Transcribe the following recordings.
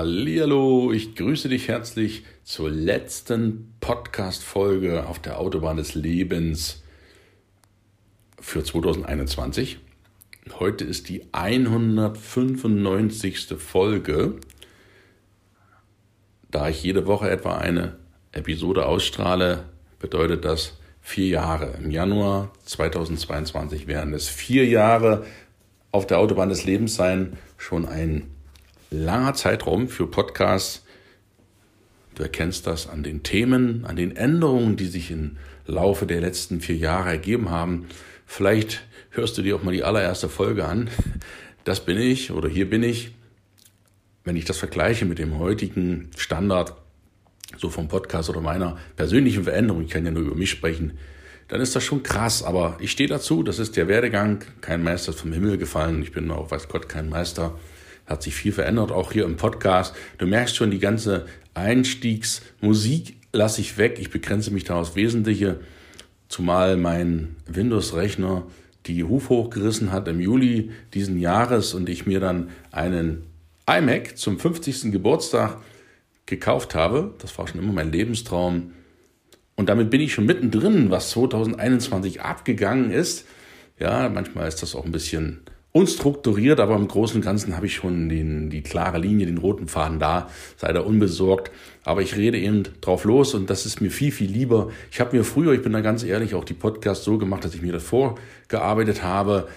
Hallihallo, ich grüße dich herzlich zur letzten Podcast-Folge auf der Autobahn des Lebens für 2021. Heute ist die 195. Folge. Da ich jede Woche etwa eine Episode ausstrahle, bedeutet das vier Jahre. Im Januar 2022 werden es vier Jahre auf der Autobahn des Lebens sein. Schon ein langer Zeitraum für Podcasts. Du erkennst das an den Themen, an den Änderungen, die sich im Laufe der letzten vier Jahre ergeben haben. Vielleicht hörst du dir auch mal die allererste Folge an. Das bin ich oder hier bin ich. Wenn ich das vergleiche mit dem heutigen Standard, so vom Podcast oder meiner persönlichen Veränderung, ich kann ja nur über mich sprechen, dann ist das schon krass. Aber ich stehe dazu, das ist der Werdegang. Kein Meister ist vom Himmel gefallen. Ich bin auch, weiß Gott, kein Meister hat sich viel verändert, auch hier im Podcast. Du merkst schon, die ganze Einstiegsmusik lasse ich weg. Ich begrenze mich da aufs Wesentliche, zumal mein Windows-Rechner die Huf hochgerissen hat im Juli diesen Jahres und ich mir dann einen iMac zum 50. Geburtstag gekauft habe. Das war schon immer mein Lebenstraum. Und damit bin ich schon mittendrin, was 2021 abgegangen ist. Ja, manchmal ist das auch ein bisschen unstrukturiert, aber im Großen und Ganzen habe ich schon den, die klare Linie, den roten Faden da, sei da unbesorgt. Aber ich rede eben drauf los und das ist mir viel, viel lieber. Ich habe mir früher, ich bin da ganz ehrlich, auch die Podcasts so gemacht, dass ich mir das vorgearbeitet habe,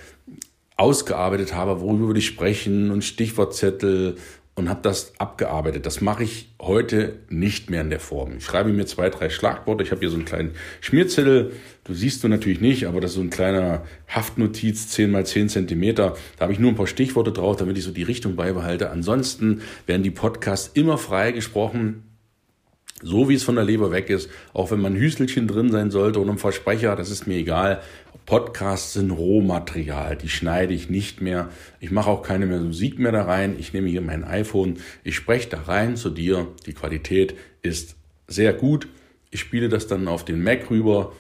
ausgearbeitet habe, worüber würde ich sprechen und Stichwortzettel und habe das abgearbeitet. Das mache ich heute nicht mehr in der Form. Ich schreibe mir zwei, drei Schlagworte. Ich habe hier so einen kleinen Schmierzettel. Du siehst du natürlich nicht, aber das ist so ein kleiner Haftnotiz, 10 mal 10 Zentimeter. Da habe ich nur ein paar Stichworte drauf, damit ich so die Richtung beibehalte. Ansonsten werden die Podcasts immer frei gesprochen so wie es von der Leber weg ist, auch wenn man ein Hüstelchen drin sein sollte und ein Versprecher, das ist mir egal. Podcasts sind Rohmaterial, die schneide ich nicht mehr. Ich mache auch keine mehr Musik mehr da rein. Ich nehme hier mein iPhone, ich spreche da rein zu dir. Die Qualität ist sehr gut. Ich spiele das dann auf den Mac rüber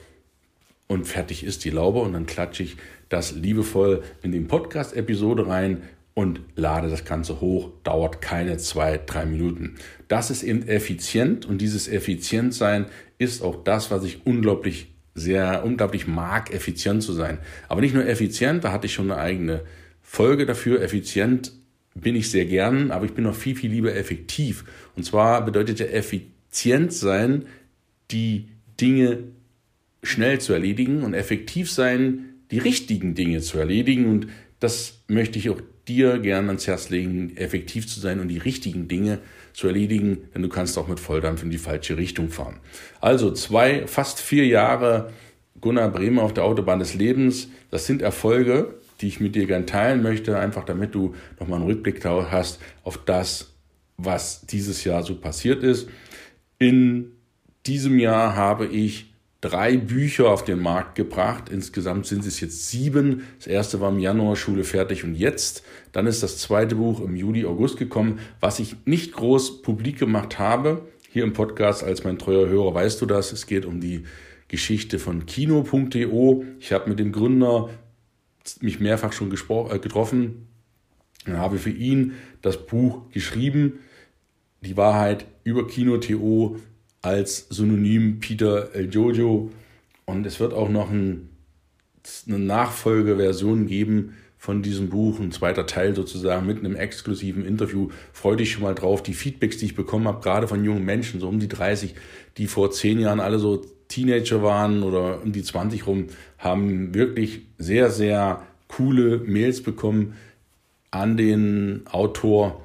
und fertig ist die Laube und dann klatsche ich das liebevoll in den Podcast-Episode rein und lade das Ganze hoch, dauert keine zwei, drei Minuten. Das ist eben effizient und dieses Effizientsein ist auch das, was ich unglaublich sehr, unglaublich mag, effizient zu sein. Aber nicht nur effizient, da hatte ich schon eine eigene Folge dafür. Effizient bin ich sehr gern, aber ich bin noch viel, viel lieber effektiv. Und zwar bedeutet ja effizient sein, die Dinge schnell zu erledigen und effektiv sein, die richtigen Dinge zu erledigen. Und das möchte ich auch dir gerne ans Herz legen, effektiv zu sein und die richtigen Dinge zu erledigen, denn du kannst auch mit Volldampf in die falsche Richtung fahren. Also zwei, fast vier Jahre Gunnar Bremer auf der Autobahn des Lebens, das sind Erfolge, die ich mit dir gern teilen möchte, einfach damit du nochmal einen Rückblick hast auf das, was dieses Jahr so passiert ist. In diesem Jahr habe ich drei Bücher auf den Markt gebracht. Insgesamt sind es jetzt sieben. Das erste war im Januar Schule fertig und jetzt. Dann ist das zweite Buch im Juli, August gekommen, was ich nicht groß publik gemacht habe. Hier im Podcast als mein treuer Hörer weißt du das. Es geht um die Geschichte von kino.de. Ich habe mit dem Gründer mich mehrfach schon äh, getroffen und habe für ihn das Buch geschrieben. Die Wahrheit über Kino.to als Synonym Peter El Jojo. Und es wird auch noch ein, eine Nachfolgeversion geben von diesem Buch, ein zweiter Teil sozusagen mit einem exklusiven Interview. Freue dich schon mal drauf. Die Feedbacks, die ich bekommen habe, gerade von jungen Menschen, so um die 30, die vor zehn Jahren alle so Teenager waren oder um die 20 rum, haben wirklich sehr, sehr coole Mails bekommen an den Autor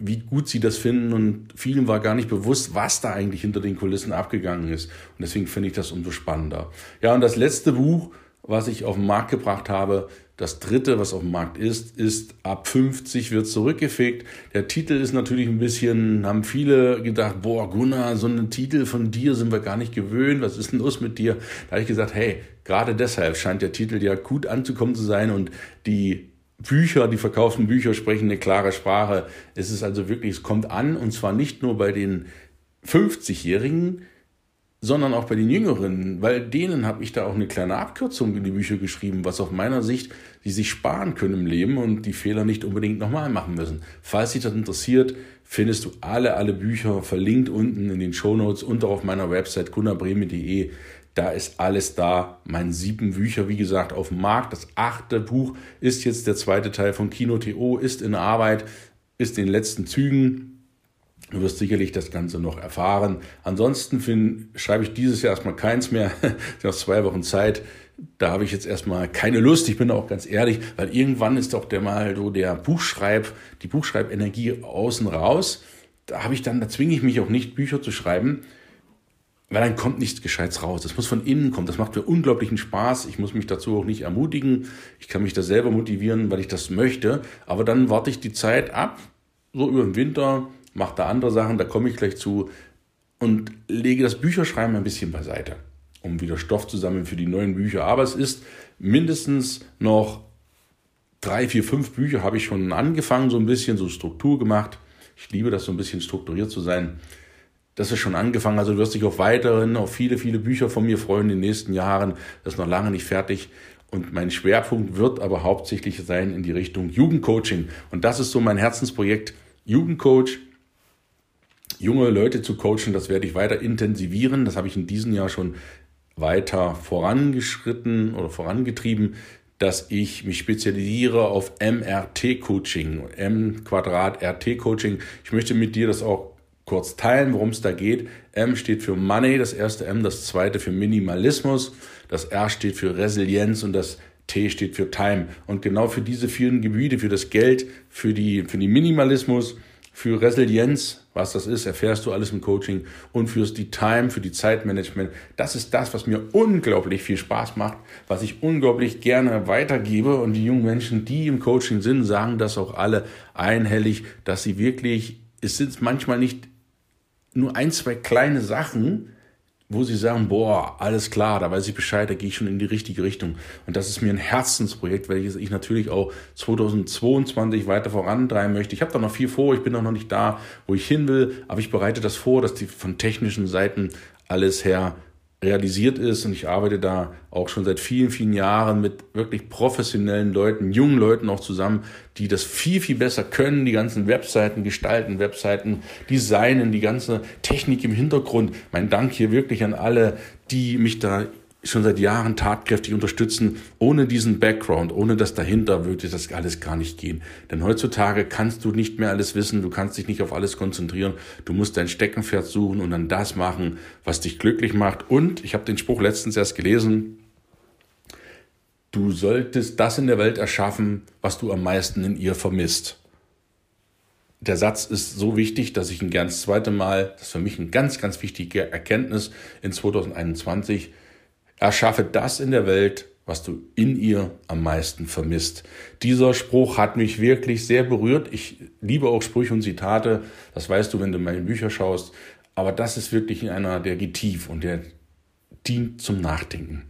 wie gut sie das finden und vielen war gar nicht bewusst, was da eigentlich hinter den Kulissen abgegangen ist. Und deswegen finde ich das umso spannender. Ja, und das letzte Buch, was ich auf den Markt gebracht habe, das dritte, was auf dem Markt ist, ist ab 50 wird zurückgefegt. Der Titel ist natürlich ein bisschen, haben viele gedacht, boah, Gunnar, so einen Titel von dir sind wir gar nicht gewöhnt. Was ist denn los mit dir? Da habe ich gesagt, hey, gerade deshalb scheint der Titel ja gut anzukommen zu sein und die Bücher, die verkauften Bücher sprechen eine klare Sprache. Es ist also wirklich, es kommt an und zwar nicht nur bei den 50-Jährigen, sondern auch bei den Jüngeren, weil denen habe ich da auch eine kleine Abkürzung in die Bücher geschrieben, was auf meiner Sicht die sich sparen können im Leben und die Fehler nicht unbedingt nochmal machen müssen. Falls dich das interessiert, findest du alle, alle Bücher verlinkt unten in den Shownotes und auch auf meiner Website kunnabreme.de. Da ist alles da. Mein sieben Bücher, wie gesagt, auf dem Markt. Das achte Buch ist jetzt der zweite Teil von Kino TO, ist in Arbeit, ist in den letzten Zügen. Du wirst sicherlich das Ganze noch erfahren. Ansonsten find, schreibe ich dieses Jahr erstmal keins mehr. Ich noch zwei Wochen Zeit. Da habe ich jetzt erstmal keine Lust. Ich bin auch ganz ehrlich, weil irgendwann ist doch der mal so der Buchschreib, die Buchschreibenergie außen raus. Da habe ich dann, da zwinge ich mich auch nicht, Bücher zu schreiben, weil dann kommt nichts Gescheites raus. Das muss von innen kommen. Das macht mir unglaublichen Spaß. Ich muss mich dazu auch nicht ermutigen. Ich kann mich da selber motivieren, weil ich das möchte. Aber dann warte ich die Zeit ab, so über den Winter, mache da andere Sachen, da komme ich gleich zu und lege das Bücherschreiben ein bisschen beiseite, um wieder Stoff zu sammeln für die neuen Bücher. Aber es ist mindestens noch drei, vier, fünf Bücher habe ich schon angefangen, so ein bisschen so Struktur gemacht. Ich liebe das, so ein bisschen strukturiert zu sein. Das ist schon angefangen, also du wirst dich auf weiteren, auf viele, viele Bücher von mir freuen in den nächsten Jahren. Das ist noch lange nicht fertig. Und mein Schwerpunkt wird aber hauptsächlich sein in die Richtung Jugendcoaching. Und das ist so mein Herzensprojekt. Jugendcoach, junge Leute zu coachen, das werde ich weiter intensivieren. Das habe ich in diesem Jahr schon weiter vorangeschritten oder vorangetrieben, dass ich mich spezialisiere auf MRT-Coaching, M Quadrat RT-Coaching. Ich möchte mit dir das auch kurz teilen, worum es da geht. M steht für Money, das erste M, das zweite für Minimalismus, das R steht für Resilienz und das T steht für Time. Und genau für diese vielen Gebiete, für das Geld, für die, für die Minimalismus, für Resilienz, was das ist, erfährst du alles im Coaching und fürs die Time, für die Zeitmanagement. Das ist das, was mir unglaublich viel Spaß macht, was ich unglaublich gerne weitergebe und die jungen Menschen, die im Coaching sind, sagen das auch alle einhellig, dass sie wirklich, es sind manchmal nicht nur ein, zwei kleine Sachen, wo sie sagen, boah, alles klar, da weiß ich Bescheid, da gehe ich schon in die richtige Richtung. Und das ist mir ein Herzensprojekt, welches ich natürlich auch 2022 weiter vorantreiben möchte. Ich habe da noch viel vor, ich bin auch noch nicht da, wo ich hin will, aber ich bereite das vor, dass die von technischen Seiten alles her realisiert ist und ich arbeite da auch schon seit vielen, vielen Jahren mit wirklich professionellen Leuten, jungen Leuten auch zusammen, die das viel, viel besser können, die ganzen Webseiten gestalten, Webseiten designen, die ganze Technik im Hintergrund. Mein Dank hier wirklich an alle, die mich da schon seit Jahren tatkräftig unterstützen. Ohne diesen Background, ohne das dahinter würde das alles gar nicht gehen. Denn heutzutage kannst du nicht mehr alles wissen, du kannst dich nicht auf alles konzentrieren. Du musst dein Steckenpferd suchen und dann das machen, was dich glücklich macht. Und ich habe den Spruch letztens erst gelesen, du solltest das in der Welt erschaffen, was du am meisten in ihr vermisst. Der Satz ist so wichtig, dass ich ihn gern das zweite Mal, das ist für mich eine ganz, ganz wichtige Erkenntnis in 2021, Erschaffe das in der Welt, was du in ihr am meisten vermisst. Dieser Spruch hat mich wirklich sehr berührt. Ich liebe auch Sprüche und Zitate. Das weißt du, wenn du meine Bücher schaust. Aber das ist wirklich einer, der geht tief und der dient zum Nachdenken.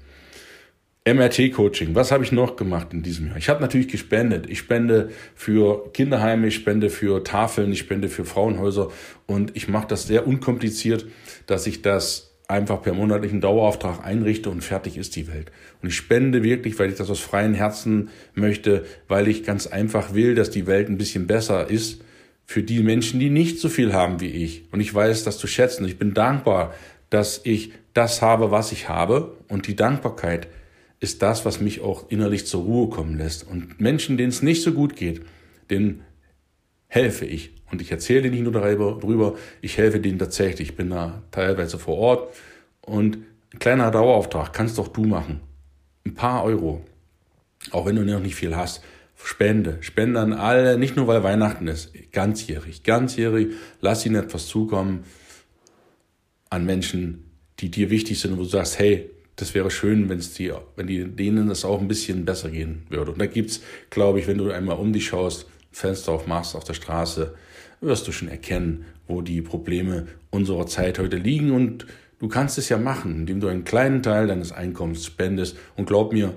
MRT-Coaching. Was habe ich noch gemacht in diesem Jahr? Ich habe natürlich gespendet. Ich spende für Kinderheime, ich spende für Tafeln, ich spende für Frauenhäuser und ich mache das sehr unkompliziert, dass ich das einfach per monatlichen Dauerauftrag einrichte und fertig ist die Welt. Und ich spende wirklich, weil ich das aus freiem Herzen möchte, weil ich ganz einfach will, dass die Welt ein bisschen besser ist für die Menschen, die nicht so viel haben wie ich. Und ich weiß das zu schätzen. Ich bin dankbar, dass ich das habe, was ich habe. Und die Dankbarkeit ist das, was mich auch innerlich zur Ruhe kommen lässt. Und Menschen, denen es nicht so gut geht, denen helfe ich. Und ich erzähle nicht nur darüber, ich helfe denen tatsächlich. Ich bin da teilweise vor Ort. Und ein kleiner Dauerauftrag kannst doch du machen. Ein paar Euro. Auch wenn du noch nicht viel hast. Spende. Spende an alle, nicht nur weil Weihnachten ist. Ganzjährig. Ganzjährig. Lass ihnen etwas zukommen an Menschen, die dir wichtig sind, wo du sagst, hey, das wäre schön, wenn es die, wenn die, denen das auch ein bisschen besser gehen würde. Und da gibt's, glaube ich, wenn du einmal um dich schaust, Fenster aufmachst auf der Straße, wirst du schon erkennen, wo die Probleme unserer Zeit heute liegen. Und du kannst es ja machen, indem du einen kleinen Teil deines Einkommens spendest. Und glaub mir,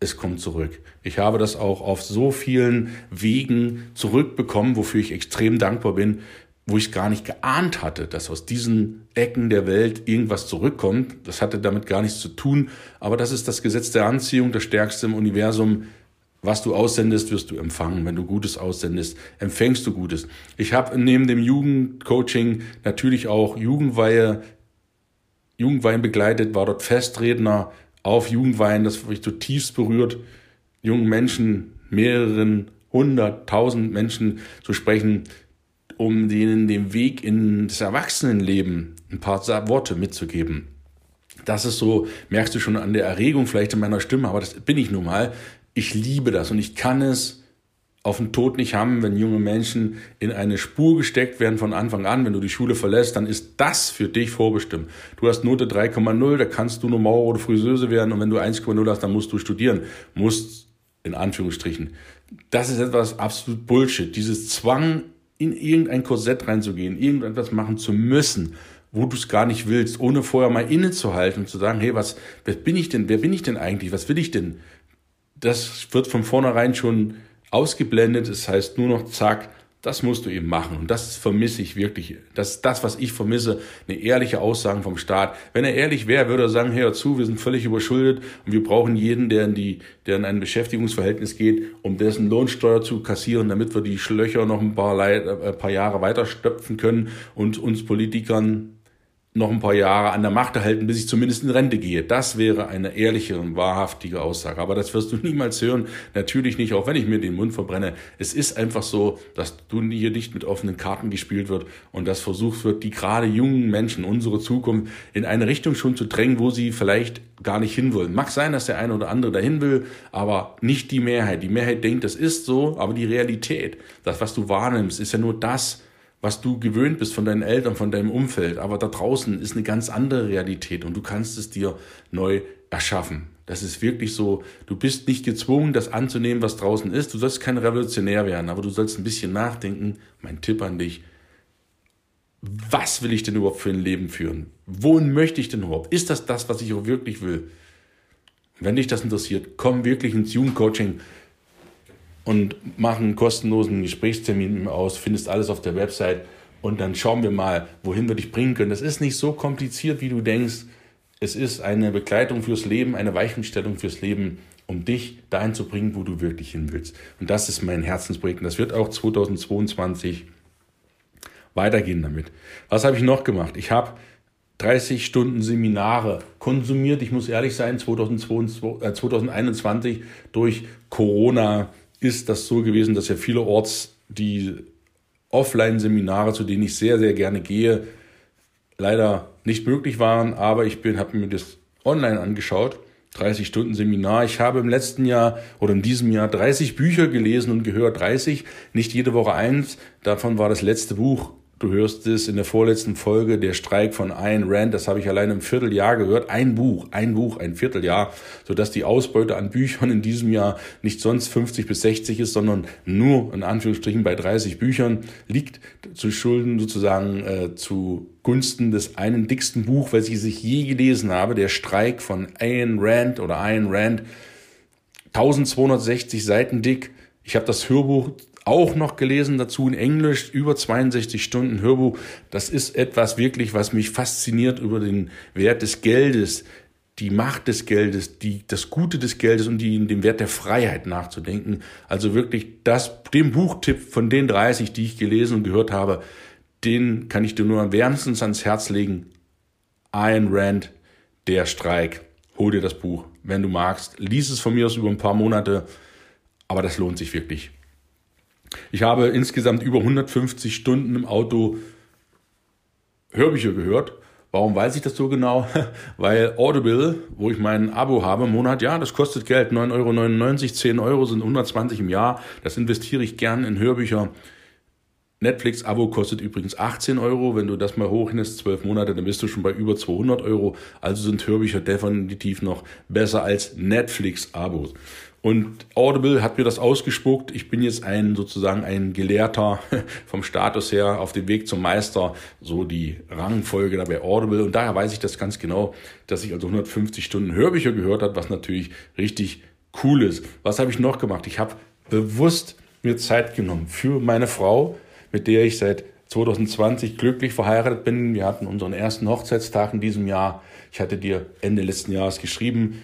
es kommt zurück. Ich habe das auch auf so vielen Wegen zurückbekommen, wofür ich extrem dankbar bin. wo ich gar nicht geahnt hatte, dass aus diesen Ecken der Welt irgendwas zurückkommt. Das hatte damit gar nichts zu tun, aber das ist das Gesetz der Anziehung, das stärkste im Universum. Was du aussendest, wirst du empfangen. Wenn du Gutes aussendest, empfängst du Gutes. Ich habe neben dem Jugendcoaching natürlich auch Jugendweihe, Jugendweihen begleitet, war dort Festredner auf Jugendweihen, das mich zutiefst berührt, jungen Menschen, mehreren hunderttausend Menschen zu sprechen, um denen den Weg in das Erwachsenenleben ein paar Worte mitzugeben. Das ist so, merkst du schon an der Erregung vielleicht in meiner Stimme, aber das bin ich nun mal. Ich liebe das und ich kann es auf den Tod nicht haben, wenn junge Menschen in eine Spur gesteckt werden von Anfang an. Wenn du die Schule verlässt, dann ist das für dich vorbestimmt. Du hast Note 3,0, da kannst du nur Maurer oder Friseuse werden und wenn du 1,0 hast, dann musst du studieren. Musst in Anführungsstrichen. Das ist etwas absolut Bullshit. Dieses Zwang, in irgendein Korsett reinzugehen, irgendetwas machen zu müssen, wo du es gar nicht willst, ohne vorher mal innezuhalten und zu sagen, hey, was, wer bin ich denn, wer bin ich denn eigentlich, was will ich denn? Das wird von vornherein schon ausgeblendet. Das heißt nur noch, zack, das musst du eben machen. Und das vermisse ich wirklich. Das ist das, was ich vermisse. Eine ehrliche Aussage vom Staat. Wenn er ehrlich wäre, würde er sagen, hör zu, wir sind völlig überschuldet und wir brauchen jeden, der in, die, der in ein Beschäftigungsverhältnis geht, um dessen Lohnsteuer zu kassieren, damit wir die Schlöcher noch ein paar, Leid, äh, ein paar Jahre weiter stöpfen können und uns Politikern noch ein paar Jahre an der Macht erhalten, bis ich zumindest in Rente gehe. Das wäre eine ehrliche und wahrhaftige Aussage. Aber das wirst du niemals hören. Natürlich nicht, auch wenn ich mir den Mund verbrenne. Es ist einfach so, dass du hier nicht mit offenen Karten gespielt wird und dass versucht wird, die gerade jungen Menschen, unsere Zukunft, in eine Richtung schon zu drängen, wo sie vielleicht gar nicht hinwollen. Mag sein, dass der eine oder andere dahin will, aber nicht die Mehrheit. Die Mehrheit denkt, das ist so, aber die Realität, das, was du wahrnimmst, ist ja nur das, was du gewöhnt bist von deinen Eltern, von deinem Umfeld. Aber da draußen ist eine ganz andere Realität und du kannst es dir neu erschaffen. Das ist wirklich so, du bist nicht gezwungen, das anzunehmen, was draußen ist. Du sollst kein Revolutionär werden, aber du sollst ein bisschen nachdenken. Mein Tipp an dich. Was will ich denn überhaupt für ein Leben führen? Wohin möchte ich denn überhaupt? Ist das das, was ich auch wirklich will? Wenn dich das interessiert, komm wirklich ins Jugendcoaching und machen einen kostenlosen Gesprächstermin aus, findest alles auf der Website und dann schauen wir mal, wohin wir dich bringen können. Das ist nicht so kompliziert, wie du denkst. Es ist eine Begleitung fürs Leben, eine Weichenstellung fürs Leben, um dich dahin zu bringen, wo du wirklich hin willst. Und das ist mein Herzensprojekt und das wird auch 2022 weitergehen damit. Was habe ich noch gemacht? Ich habe 30 Stunden Seminare konsumiert. Ich muss ehrlich sein, 2021 äh, durch Corona ist das so gewesen, dass ja vielerorts die Offline-Seminare, zu denen ich sehr, sehr gerne gehe, leider nicht möglich waren. Aber ich habe mir das online angeschaut. 30 Stunden Seminar. Ich habe im letzten Jahr oder in diesem Jahr 30 Bücher gelesen und gehört 30, nicht jede Woche eins. Davon war das letzte Buch Du hörst es in der vorletzten Folge, der Streik von Ayn Rand, das habe ich allein im Vierteljahr gehört. Ein Buch, ein Buch, ein Vierteljahr, sodass die Ausbeute an Büchern in diesem Jahr nicht sonst 50 bis 60 ist, sondern nur in Anführungsstrichen bei 30 Büchern, liegt zu Schulden sozusagen äh, zu Gunsten des einen dicksten Buch, was ich sich je gelesen habe, der Streik von Ayn Rand oder Ayn Rand, 1260 Seiten dick. Ich habe das Hörbuch auch noch gelesen dazu in Englisch, über 62 Stunden Hörbuch. Das ist etwas wirklich, was mich fasziniert über den Wert des Geldes, die Macht des Geldes, die, das Gute des Geldes und die, den Wert der Freiheit nachzudenken. Also wirklich das, den Buchtipp von den 30, die ich gelesen und gehört habe, den kann ich dir nur wärmstens ans Herz legen. Ayn Rand, der Streik. Hol dir das Buch, wenn du magst. Lies es von mir aus über ein paar Monate, aber das lohnt sich wirklich. Ich habe insgesamt über 150 Stunden im Auto Hörbücher gehört. Warum weiß ich das so genau? Weil Audible, wo ich mein Abo habe im Monat, ja, das kostet Geld, 9,99 Euro, 10 Euro sind 120 im Jahr. Das investiere ich gern in Hörbücher. Netflix-Abo kostet übrigens 18 Euro. Wenn du das mal hochnimmst, 12 Monate, dann bist du schon bei über 200 Euro. Also sind Hörbücher definitiv noch besser als Netflix-Abos. Und Audible hat mir das ausgespuckt. Ich bin jetzt ein sozusagen ein Gelehrter vom Status her auf dem Weg zum Meister, so die Rangfolge da bei Audible. Und daher weiß ich das ganz genau, dass ich also 150 Stunden Hörbücher gehört habe, was natürlich richtig cool ist. Was habe ich noch gemacht? Ich habe bewusst mir Zeit genommen für meine Frau, mit der ich seit 2020 glücklich verheiratet bin. Wir hatten unseren ersten Hochzeitstag in diesem Jahr. Ich hatte dir Ende letzten Jahres geschrieben,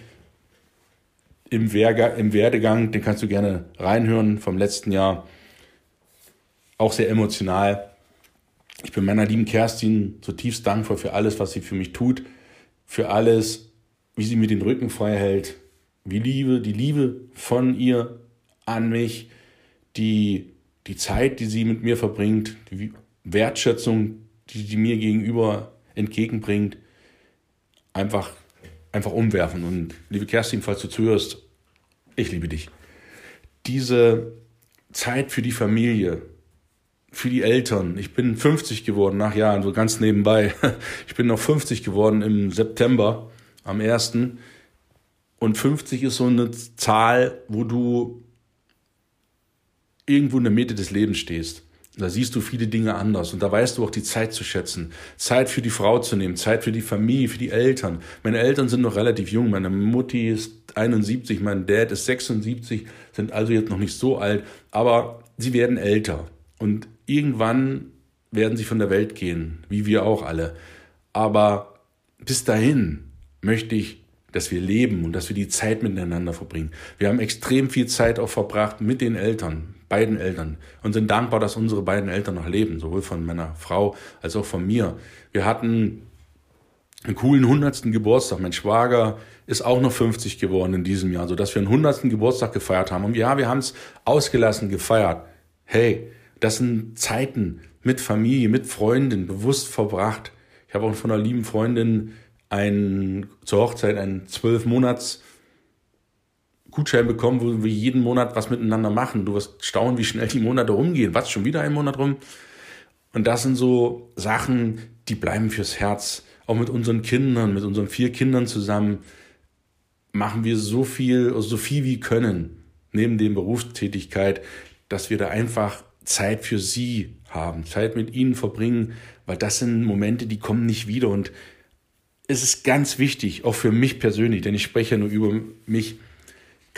im, Werge, im Werdegang, den kannst du gerne reinhören vom letzten Jahr. Auch sehr emotional. Ich bin meiner lieben Kerstin zutiefst dankbar für alles, was sie für mich tut, für alles, wie sie mir den Rücken frei hält, wie Liebe, die Liebe von ihr an mich, die, die Zeit, die sie mit mir verbringt, die Wertschätzung, die sie mir gegenüber entgegenbringt, einfach, einfach umwerfen. Und liebe Kerstin, falls du zuhörst, ich liebe dich. Diese Zeit für die Familie, für die Eltern. Ich bin 50 geworden nach Jahren, so ganz nebenbei. Ich bin noch 50 geworden im September am 1. Und 50 ist so eine Zahl, wo du irgendwo in der Mitte des Lebens stehst. Da siehst du viele Dinge anders und da weißt du auch die Zeit zu schätzen. Zeit für die Frau zu nehmen, Zeit für die Familie, für die Eltern. Meine Eltern sind noch relativ jung. Meine Mutti ist 71, mein Dad ist 76, sind also jetzt noch nicht so alt, aber sie werden älter und irgendwann werden sie von der Welt gehen, wie wir auch alle. Aber bis dahin möchte ich dass wir leben und dass wir die Zeit miteinander verbringen. Wir haben extrem viel Zeit auch verbracht mit den Eltern, beiden Eltern und sind dankbar, dass unsere beiden Eltern noch leben, sowohl von meiner Frau als auch von mir. Wir hatten einen coolen hundertsten Geburtstag. Mein Schwager ist auch noch 50 geworden in diesem Jahr, so dass wir einen hundertsten Geburtstag gefeiert haben. Und ja, wir haben es ausgelassen gefeiert. Hey, das sind Zeiten mit Familie, mit Freunden, bewusst verbracht. Ich habe auch von einer lieben Freundin ein, zur Hochzeit einen zwölf Monats Gutschein bekommen, wo wir jeden Monat was miteinander machen. Du wirst staunen, wie schnell die Monate rumgehen. Was, schon wieder ein Monat rum? Und das sind so Sachen, die bleiben fürs Herz. Auch mit unseren Kindern, mit unseren vier Kindern zusammen machen wir so viel, so viel wie können, neben der Berufstätigkeit, dass wir da einfach Zeit für sie haben, Zeit mit ihnen verbringen, weil das sind Momente, die kommen nicht wieder und es ist ganz wichtig, auch für mich persönlich, denn ich spreche ja nur über mich,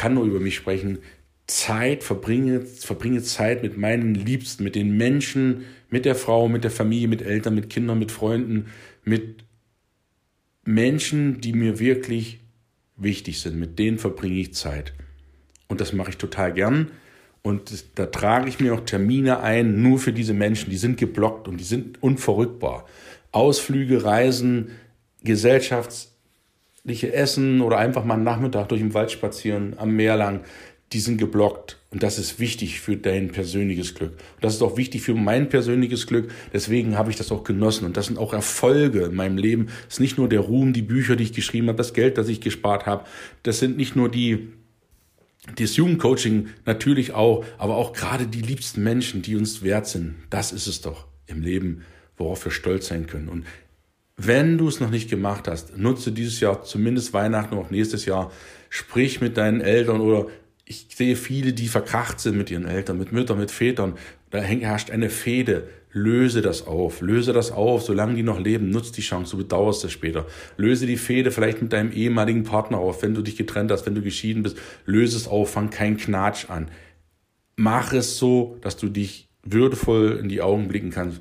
kann nur über mich sprechen, Zeit, verbringe, verbringe Zeit mit meinen Liebsten, mit den Menschen, mit der Frau, mit der Familie, mit Eltern, mit Kindern, mit Freunden, mit Menschen, die mir wirklich wichtig sind. Mit denen verbringe ich Zeit. Und das mache ich total gern. Und da trage ich mir auch Termine ein, nur für diese Menschen. Die sind geblockt und die sind unverrückbar. Ausflüge, Reisen, gesellschaftliche Essen oder einfach mal einen Nachmittag durch den Wald spazieren, am Meer lang, die sind geblockt. Und das ist wichtig für dein persönliches Glück. Und das ist auch wichtig für mein persönliches Glück. Deswegen habe ich das auch genossen. Und das sind auch Erfolge in meinem Leben. Es ist nicht nur der Ruhm, die Bücher, die ich geschrieben habe, das Geld, das ich gespart habe. Das sind nicht nur die, das Jugendcoaching natürlich auch, aber auch gerade die liebsten Menschen, die uns wert sind. Das ist es doch im Leben, worauf wir stolz sein können. Und wenn du es noch nicht gemacht hast, nutze dieses Jahr zumindest Weihnachten und auch nächstes Jahr. Sprich mit deinen Eltern oder ich sehe viele, die verkracht sind mit ihren Eltern, mit Müttern, mit Vätern. Da herrscht eine Fehde. Löse das auf. Löse das auf, solange die noch leben. Nutz die Chance, du bedauerst es später. Löse die Fehde vielleicht mit deinem ehemaligen Partner auf, wenn du dich getrennt hast, wenn du geschieden bist. Löse es auf, fang keinen Knatsch an. Mach es so, dass du dich würdevoll in die Augen blicken kannst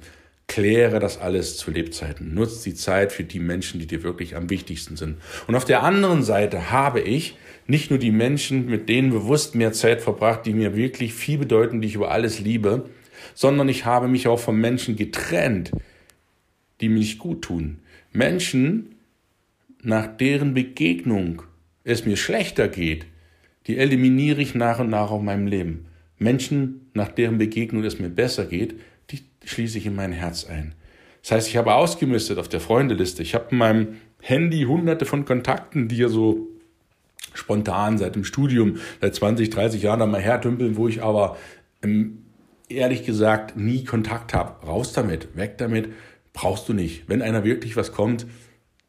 Kläre das alles zu Lebzeiten. Nutz die Zeit für die Menschen, die dir wirklich am wichtigsten sind. Und auf der anderen Seite habe ich nicht nur die Menschen, mit denen bewusst mehr Zeit verbracht, die mir wirklich viel bedeuten, die ich über alles liebe, sondern ich habe mich auch von Menschen getrennt, die mir nicht gut tun. Menschen, nach deren Begegnung es mir schlechter geht, die eliminiere ich nach und nach aus meinem Leben. Menschen, nach deren Begegnung es mir besser geht, schließe ich in mein Herz ein. Das heißt, ich habe ausgemistet auf der Freundeliste. Ich habe in meinem Handy hunderte von Kontakten, die ja so spontan seit dem Studium, seit 20, 30 Jahren einmal hertümpeln, wo ich aber ähm, ehrlich gesagt nie Kontakt habe. Raus damit, weg damit, brauchst du nicht. Wenn einer wirklich was kommt,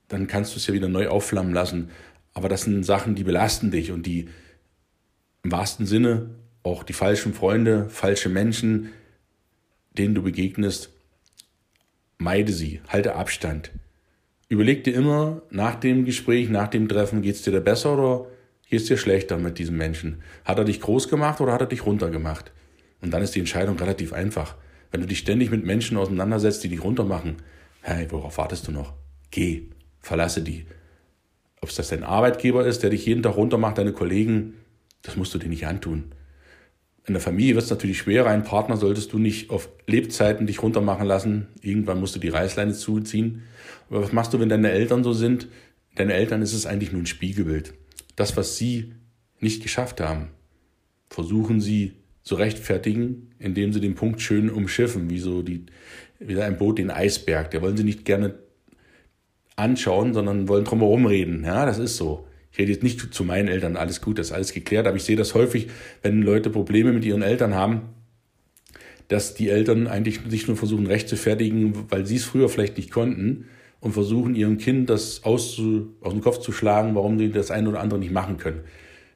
dann kannst du es ja wieder neu aufflammen lassen. Aber das sind Sachen, die belasten dich und die im wahrsten Sinne auch die falschen Freunde, falsche Menschen, denen du begegnest, meide sie, halte Abstand. Überleg dir immer nach dem Gespräch, nach dem Treffen, geht es dir da besser oder geht es dir schlechter mit diesem Menschen? Hat er dich groß gemacht oder hat er dich runter gemacht? Und dann ist die Entscheidung relativ einfach. Wenn du dich ständig mit Menschen auseinandersetzt, die dich runtermachen, hey, worauf wartest du noch? Geh, verlasse die. Ob es das dein Arbeitgeber ist, der dich jeden Tag runtermacht, deine Kollegen, das musst du dir nicht antun. In der Familie wird es natürlich schwerer. Ein Partner solltest du nicht auf Lebzeiten dich runtermachen lassen. Irgendwann musst du die Reißleine zuziehen. Aber was machst du, wenn deine Eltern so sind? Deine Eltern ist es eigentlich nur ein Spiegelbild. Das, was sie nicht geschafft haben, versuchen sie zu rechtfertigen, indem sie den Punkt schön umschiffen, wie so die, wie ein Boot den Eisberg. Der wollen sie nicht gerne anschauen, sondern wollen drumherum reden. Ja, das ist so. Ich rede jetzt nicht zu meinen Eltern, alles gut, das ist alles geklärt, aber ich sehe das häufig, wenn Leute Probleme mit ihren Eltern haben, dass die Eltern eigentlich sich nur versuchen, recht zu fertigen, weil sie es früher vielleicht nicht konnten und versuchen, ihrem Kind das auszu, aus dem Kopf zu schlagen, warum sie das eine oder andere nicht machen können.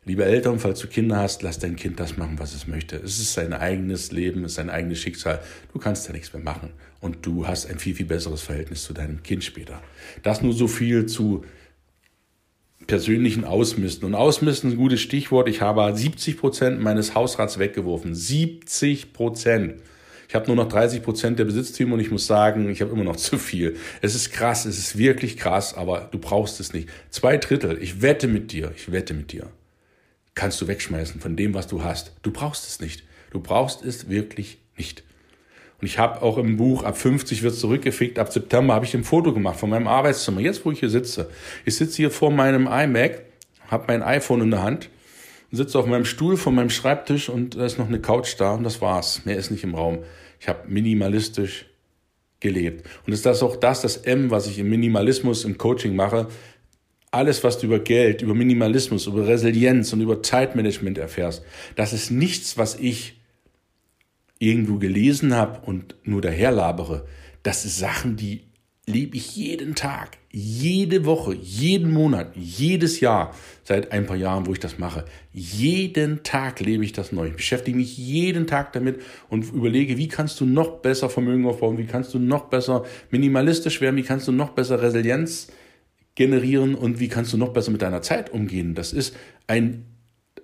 Liebe Eltern, falls du Kinder hast, lass dein Kind das machen, was es möchte. Es ist sein eigenes Leben, es ist sein eigenes Schicksal. Du kannst da nichts mehr machen. Und du hast ein viel, viel besseres Verhältnis zu deinem Kind später. Das nur so viel zu persönlichen Ausmisten. Und Ausmisten ist ein gutes Stichwort. Ich habe 70 Prozent meines Hausrats weggeworfen. 70 Prozent. Ich habe nur noch 30 Prozent der Besitztümer und ich muss sagen, ich habe immer noch zu viel. Es ist krass, es ist wirklich krass, aber du brauchst es nicht. Zwei Drittel, ich wette mit dir, ich wette mit dir kannst du wegschmeißen von dem, was du hast. Du brauchst es nicht. Du brauchst es wirklich nicht. Und ich habe auch im Buch, ab 50 wird zurückgefickt, ab September habe ich ein Foto gemacht von meinem Arbeitszimmer. Jetzt, wo ich hier sitze. Ich sitze hier vor meinem iMac, habe mein iPhone in der Hand, sitze auf meinem Stuhl vor meinem Schreibtisch und da ist noch eine Couch da und das war's. Mehr ist nicht im Raum. Ich habe minimalistisch gelebt. Und ist das auch das, das M, was ich im Minimalismus, im Coaching mache, alles, was du über Geld, über Minimalismus, über Resilienz und über Zeitmanagement erfährst, das ist nichts, was ich irgendwo gelesen habe und nur daherlabere. Das ist Sachen, die lebe ich jeden Tag, jede Woche, jeden Monat, jedes Jahr, seit ein paar Jahren, wo ich das mache. Jeden Tag lebe ich das neu. Ich beschäftige mich jeden Tag damit und überlege, wie kannst du noch besser Vermögen aufbauen, wie kannst du noch besser minimalistisch werden, wie kannst du noch besser Resilienz generieren und wie kannst du noch besser mit deiner Zeit umgehen. Das ist ein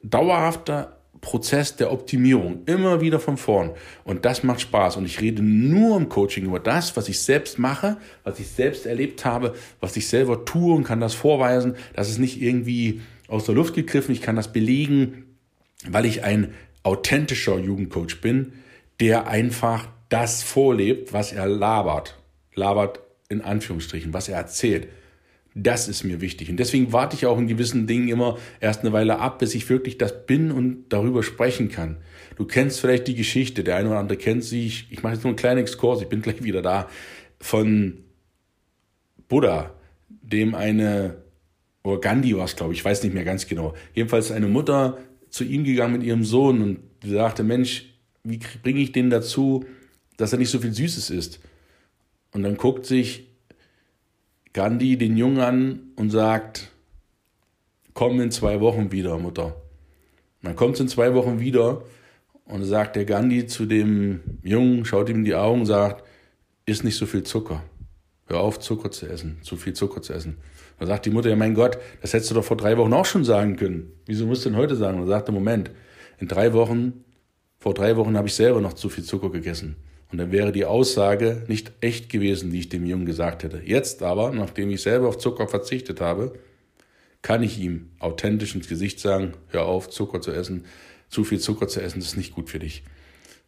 dauerhafter Prozess der Optimierung, immer wieder von vorn. Und das macht Spaß. Und ich rede nur im Coaching über das, was ich selbst mache, was ich selbst erlebt habe, was ich selber tue und kann das vorweisen. Das ist nicht irgendwie aus der Luft gegriffen. Ich kann das belegen, weil ich ein authentischer Jugendcoach bin, der einfach das vorlebt, was er labert. Labert in Anführungsstrichen, was er erzählt. Das ist mir wichtig. Und deswegen warte ich auch in gewissen Dingen immer erst eine Weile ab, bis ich wirklich das bin und darüber sprechen kann. Du kennst vielleicht die Geschichte, der eine oder andere kennt sie. Ich, ich mache jetzt nur einen kleinen Exkurs, ich bin gleich wieder da, von Buddha, dem eine, oder Gandhi war es, glaube ich, ich weiß nicht mehr ganz genau. Jedenfalls eine Mutter zu ihm gegangen mit ihrem Sohn und sagte, Mensch, wie bringe ich den dazu, dass er nicht so viel Süßes isst? Und dann guckt sich Gandhi den Jungen an und sagt, komm in zwei Wochen wieder, Mutter. Dann kommt es in zwei Wochen wieder und sagt der Gandhi zu dem Jungen, schaut ihm in die Augen und sagt, isst nicht so viel Zucker. Hör auf, Zucker zu essen, zu viel Zucker zu essen. Dann sagt die Mutter, ja mein Gott, das hättest du doch vor drei Wochen auch schon sagen können. Wieso musst du denn heute sagen? Und er sagte, Moment, in drei Wochen, vor drei Wochen habe ich selber noch zu viel Zucker gegessen. Und dann wäre die Aussage nicht echt gewesen, die ich dem Jungen gesagt hätte. Jetzt aber, nachdem ich selber auf Zucker verzichtet habe, kann ich ihm authentisch ins Gesicht sagen, hör auf, Zucker zu essen, zu viel Zucker zu essen, das ist nicht gut für dich.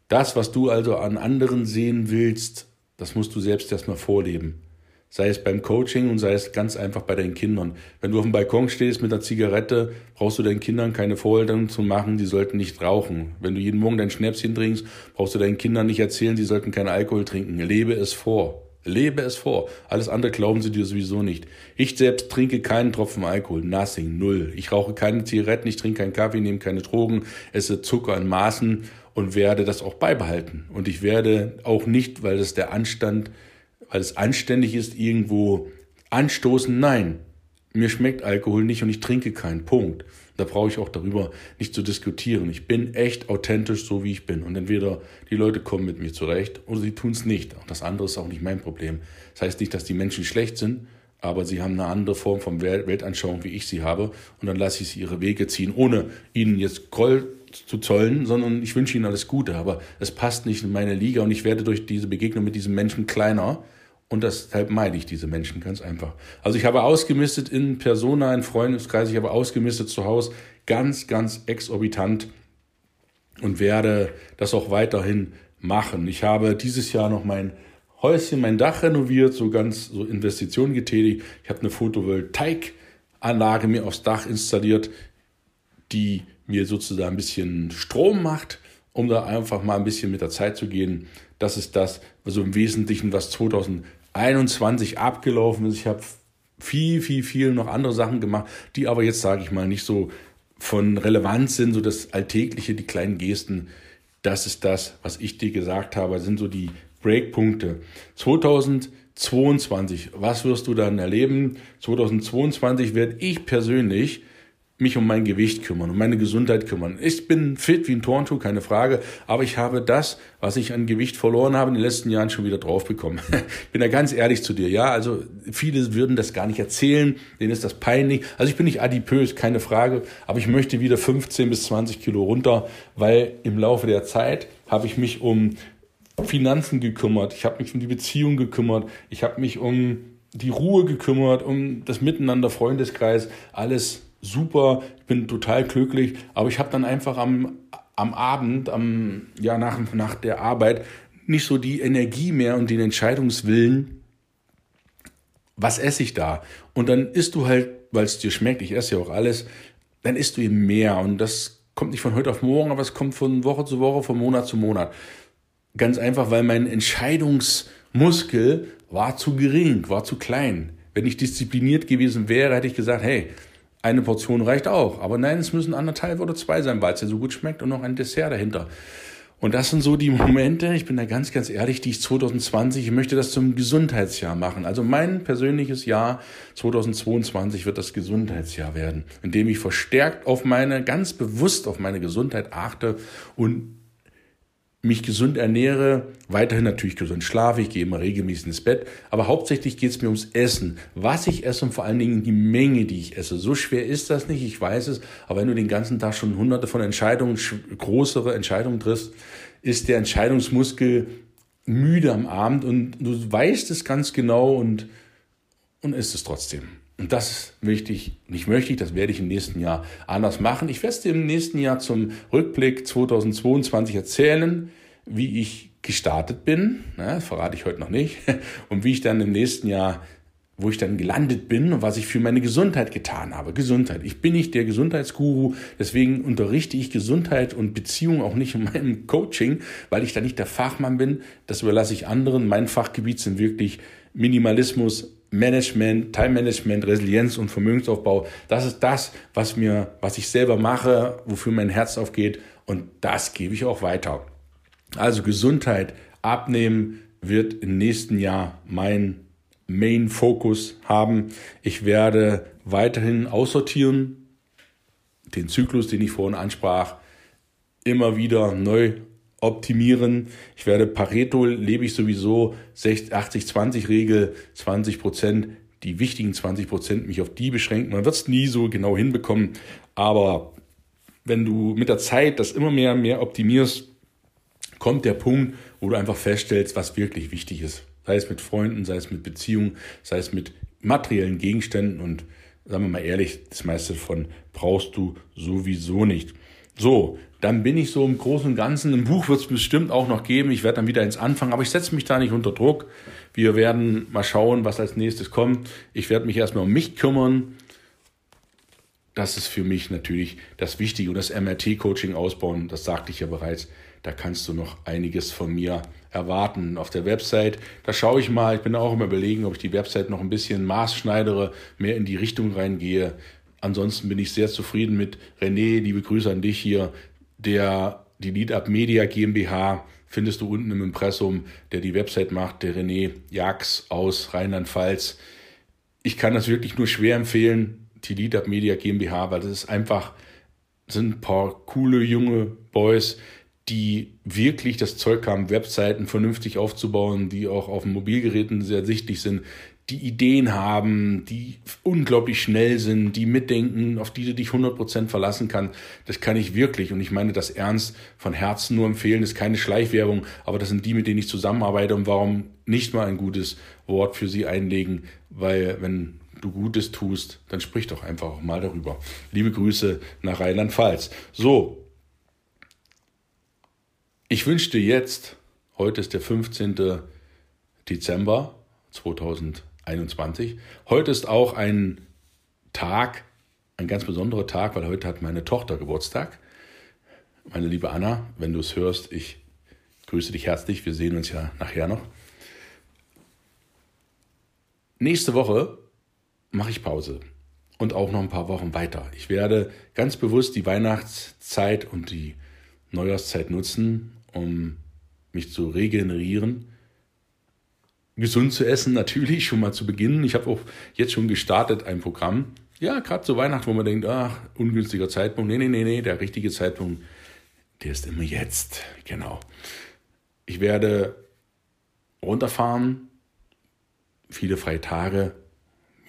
Das, was du also an anderen sehen willst, das musst du selbst erstmal vorleben. Sei es beim Coaching und sei es ganz einfach bei deinen Kindern. Wenn du auf dem Balkon stehst mit einer Zigarette, brauchst du deinen Kindern keine Vorhaltung zu machen, die sollten nicht rauchen. Wenn du jeden Morgen dein Schnäpschen trinkst, brauchst du deinen Kindern nicht erzählen, die sollten keinen Alkohol trinken. Lebe es vor. Lebe es vor. Alles andere glauben sie dir sowieso nicht. Ich selbst trinke keinen Tropfen Alkohol. Nothing. Null. Ich rauche keine Zigaretten, ich trinke keinen Kaffee, nehme keine Drogen, esse Zucker in Maßen und werde das auch beibehalten. Und ich werde auch nicht, weil das der Anstand weil es anständig ist, irgendwo anstoßen. Nein, mir schmeckt Alkohol nicht und ich trinke keinen. Punkt. Da brauche ich auch darüber nicht zu diskutieren. Ich bin echt authentisch, so wie ich bin. Und entweder die Leute kommen mit mir zurecht oder sie tun es nicht. Und das andere ist auch nicht mein Problem. Das heißt nicht, dass die Menschen schlecht sind, aber sie haben eine andere Form von Weltanschauung, wie ich sie habe. Und dann lasse ich sie ihre Wege ziehen, ohne ihnen jetzt Groll zu zollen, sondern ich wünsche ihnen alles Gute. Aber es passt nicht in meine Liga und ich werde durch diese Begegnung mit diesem Menschen kleiner. Und deshalb meide ich diese Menschen ganz einfach. Also ich habe ausgemistet in Persona, in Freundeskreis, ich habe ausgemistet zu Hause, ganz, ganz exorbitant und werde das auch weiterhin machen. Ich habe dieses Jahr noch mein Häuschen, mein Dach renoviert, so ganz so Investitionen getätigt. Ich habe eine Photovoltaikanlage mir aufs Dach installiert, die mir sozusagen ein bisschen Strom macht, um da einfach mal ein bisschen mit der Zeit zu gehen. Das ist das, also im Wesentlichen, was 2021 abgelaufen ist. Ich habe viel, viel, viel noch andere Sachen gemacht, die aber jetzt, sage ich mal, nicht so von Relevanz sind, so das Alltägliche, die kleinen Gesten. Das ist das, was ich dir gesagt habe, sind so die Breakpunkte. 2022, was wirst du dann erleben? 2022 werde ich persönlich mich um mein Gewicht kümmern, um meine Gesundheit kümmern. Ich bin fit wie ein Torntuch, keine Frage, aber ich habe das, was ich an Gewicht verloren habe, in den letzten Jahren schon wieder drauf bekommen. ich bin da ganz ehrlich zu dir, ja, also viele würden das gar nicht erzählen, denen ist das peinlich. Also ich bin nicht adipös, keine Frage, aber ich möchte wieder 15 bis 20 Kilo runter, weil im Laufe der Zeit habe ich mich um Finanzen gekümmert, ich habe mich um die Beziehung gekümmert, ich habe mich um die Ruhe gekümmert, um das Miteinander, Freundeskreis, alles super, ich bin total glücklich, aber ich habe dann einfach am, am Abend, am, ja, nach, nach der Arbeit nicht so die Energie mehr und den Entscheidungswillen, was esse ich da? Und dann isst du halt, weil es dir schmeckt, ich esse ja auch alles, dann isst du eben mehr und das kommt nicht von heute auf morgen, aber es kommt von Woche zu Woche, von Monat zu Monat. Ganz einfach, weil mein Entscheidungsmuskel war zu gering, war zu klein. Wenn ich diszipliniert gewesen wäre, hätte ich gesagt, hey, eine Portion reicht auch. Aber nein, es müssen anderthalb oder zwei sein, weil es ja so gut schmeckt und noch ein Dessert dahinter. Und das sind so die Momente, ich bin da ganz, ganz ehrlich, die ich 2020, ich möchte das zum Gesundheitsjahr machen. Also mein persönliches Jahr 2022 wird das Gesundheitsjahr werden, in dem ich verstärkt auf meine, ganz bewusst auf meine Gesundheit achte und mich gesund ernähre, weiterhin natürlich gesund schlafe, ich gehe immer regelmäßig ins Bett, aber hauptsächlich geht es mir ums Essen. Was ich esse und vor allen Dingen die Menge, die ich esse. So schwer ist das nicht, ich weiß es, aber wenn du den ganzen Tag schon hunderte von Entscheidungen, größere Entscheidungen triffst, ist der Entscheidungsmuskel müde am Abend und du weißt es ganz genau und, und isst es trotzdem. Und das ist wichtig, nicht möchte ich, das werde ich im nächsten Jahr anders machen. Ich werde im nächsten Jahr zum Rückblick 2022 erzählen, wie ich gestartet bin. Das verrate ich heute noch nicht. Und wie ich dann im nächsten Jahr, wo ich dann gelandet bin und was ich für meine Gesundheit getan habe. Gesundheit. Ich bin nicht der Gesundheitsguru, deswegen unterrichte ich Gesundheit und Beziehung auch nicht in meinem Coaching, weil ich da nicht der Fachmann bin. Das überlasse ich anderen. Mein Fachgebiet sind wirklich Minimalismus, Management, Time Management, Resilienz und Vermögensaufbau. Das ist das, was mir, was ich selber mache, wofür mein Herz aufgeht und das gebe ich auch weiter. Also Gesundheit, Abnehmen wird im nächsten Jahr mein Main Focus haben. Ich werde weiterhin aussortieren, den Zyklus, den ich vorhin ansprach, immer wieder neu optimieren. Ich werde Pareto lebe ich sowieso 80-20-Regel, 20 Prozent, die wichtigen 20 Prozent mich auf die beschränken. Man wird es nie so genau hinbekommen, aber wenn du mit der Zeit das immer mehr mehr optimierst, kommt der Punkt, wo du einfach feststellst, was wirklich wichtig ist. Sei es mit Freunden, sei es mit Beziehungen, sei es mit materiellen Gegenständen und sagen wir mal ehrlich, das meiste davon brauchst du sowieso nicht. So, dann bin ich so im Großen und Ganzen. Ein Buch wird es bestimmt auch noch geben. Ich werde dann wieder ins Anfangen, aber ich setze mich da nicht unter Druck. Wir werden mal schauen, was als nächstes kommt. Ich werde mich erstmal um mich kümmern. Das ist für mich natürlich das Wichtige und das MRT-Coaching ausbauen. Das sagte ich ja bereits. Da kannst du noch einiges von mir erwarten. Auf der Website, da schaue ich mal. Ich bin auch immer überlegen, ob ich die Website noch ein bisschen maßschneidere, mehr in die Richtung reingehe. Ansonsten bin ich sehr zufrieden mit René. Liebe Grüße an dich hier der die Lead Up Media GmbH findest du unten im Impressum, der die Website macht, der René Jax aus Rheinland-Pfalz. Ich kann das wirklich nur schwer empfehlen, die Lead Up Media GmbH, weil das ist einfach, sind ein paar coole junge Boys, die wirklich das Zeug haben, Webseiten vernünftig aufzubauen, die auch auf Mobilgeräten sehr sichtlich sind, die Ideen haben, die unglaublich schnell sind, die mitdenken, auf die du dich 100% verlassen kannst. Das kann ich wirklich und ich meine das ernst von Herzen nur empfehlen. Das ist keine Schleichwerbung, aber das sind die, mit denen ich zusammenarbeite und warum nicht mal ein gutes Wort für sie einlegen, weil wenn du Gutes tust, dann sprich doch einfach auch mal darüber. Liebe Grüße nach Rheinland-Pfalz. So, ich wünsche dir jetzt, heute ist der 15. Dezember 2021. Heute ist auch ein Tag, ein ganz besonderer Tag, weil heute hat meine Tochter Geburtstag. Meine liebe Anna, wenn du es hörst, ich grüße dich herzlich. Wir sehen uns ja nachher noch. Nächste Woche mache ich Pause und auch noch ein paar Wochen weiter. Ich werde ganz bewusst die Weihnachtszeit und die Neujahrszeit nutzen, um mich zu regenerieren. Gesund zu essen, natürlich schon mal zu beginnen. Ich habe auch jetzt schon gestartet ein Programm. Ja, gerade zu Weihnachten, wo man denkt, ach, ungünstiger Zeitpunkt. Nee, nee, nee, nee, der richtige Zeitpunkt, der ist immer jetzt. Genau. Ich werde runterfahren, viele freie Tage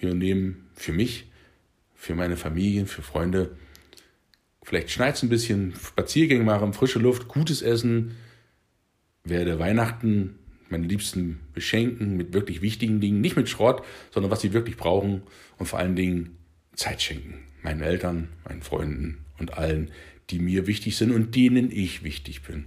mir nehmen für mich, für meine Familien, für Freunde Vielleicht schneit es ein bisschen, Spaziergänge machen, frische Luft, gutes Essen, werde Weihnachten meine Liebsten beschenken mit wirklich wichtigen Dingen, nicht mit Schrott, sondern was sie wirklich brauchen und vor allen Dingen Zeit schenken. Meinen Eltern, meinen Freunden und allen, die mir wichtig sind und denen ich wichtig bin.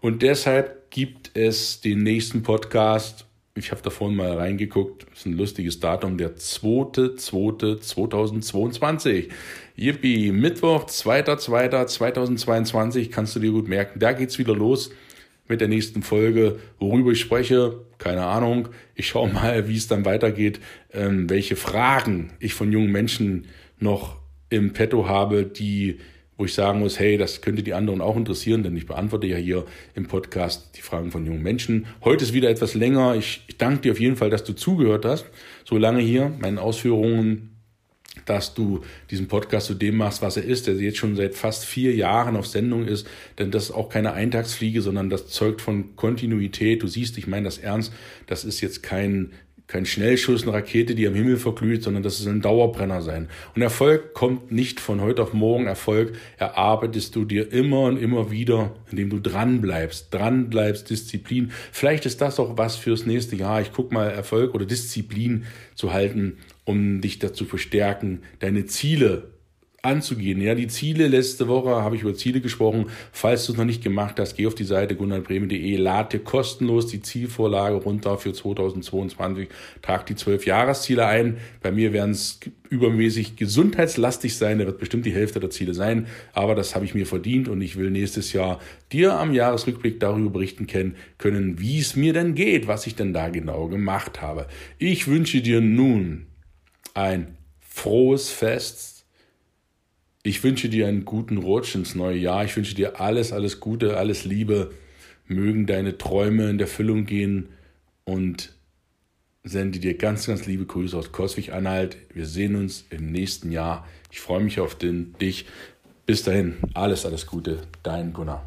Und deshalb gibt es den nächsten Podcast ich habe da vorhin mal reingeguckt, das ist ein lustiges Datum, der 2.2.2022. Yippie, Mittwoch, 2.2.2022, kannst du dir gut merken. Da geht's wieder los mit der nächsten Folge. Worüber ich spreche, keine Ahnung. Ich schaue mal, wie es dann weitergeht, ähm, welche Fragen ich von jungen Menschen noch im Petto habe, die wo ich sagen muss, hey, das könnte die anderen auch interessieren, denn ich beantworte ja hier im Podcast die Fragen von jungen Menschen. Heute ist wieder etwas länger. Ich, ich danke dir auf jeden Fall, dass du zugehört hast, so lange hier, meinen Ausführungen, dass du diesen Podcast zu dem machst, was er ist, der jetzt schon seit fast vier Jahren auf Sendung ist, denn das ist auch keine Eintagsfliege, sondern das zeugt von Kontinuität. Du siehst, ich meine das ernst, das ist jetzt kein kein Schnellschuss, eine Rakete, die am Himmel verglüht, sondern das soll ein Dauerbrenner sein. Und Erfolg kommt nicht von heute auf morgen. Erfolg erarbeitest du dir immer und immer wieder, indem du dran bleibst, dran bleibst, Disziplin. Vielleicht ist das auch was fürs nächste Jahr. Ich guck mal Erfolg oder Disziplin zu halten, um dich dazu verstärken, deine Ziele anzugehen. Ja, die Ziele, letzte Woche habe ich über Ziele gesprochen. Falls du es noch nicht gemacht hast, geh auf die Seite gunnarbreme.de, lad dir kostenlos die Zielvorlage runter für 2022, trag die zwölf Jahresziele ein. Bei mir werden es übermäßig gesundheitslastig sein, da wird bestimmt die Hälfte der Ziele sein, aber das habe ich mir verdient und ich will nächstes Jahr dir am Jahresrückblick darüber berichten können, wie es mir denn geht, was ich denn da genau gemacht habe. Ich wünsche dir nun ein frohes Fest, ich wünsche dir einen guten Rutsch ins neue Jahr. Ich wünsche dir alles, alles Gute, alles Liebe. Mögen deine Träume in Erfüllung gehen und sende dir ganz, ganz liebe Grüße aus Koswig-Anhalt. Wir sehen uns im nächsten Jahr. Ich freue mich auf den, dich. Bis dahin, alles, alles Gute. Dein Gunnar.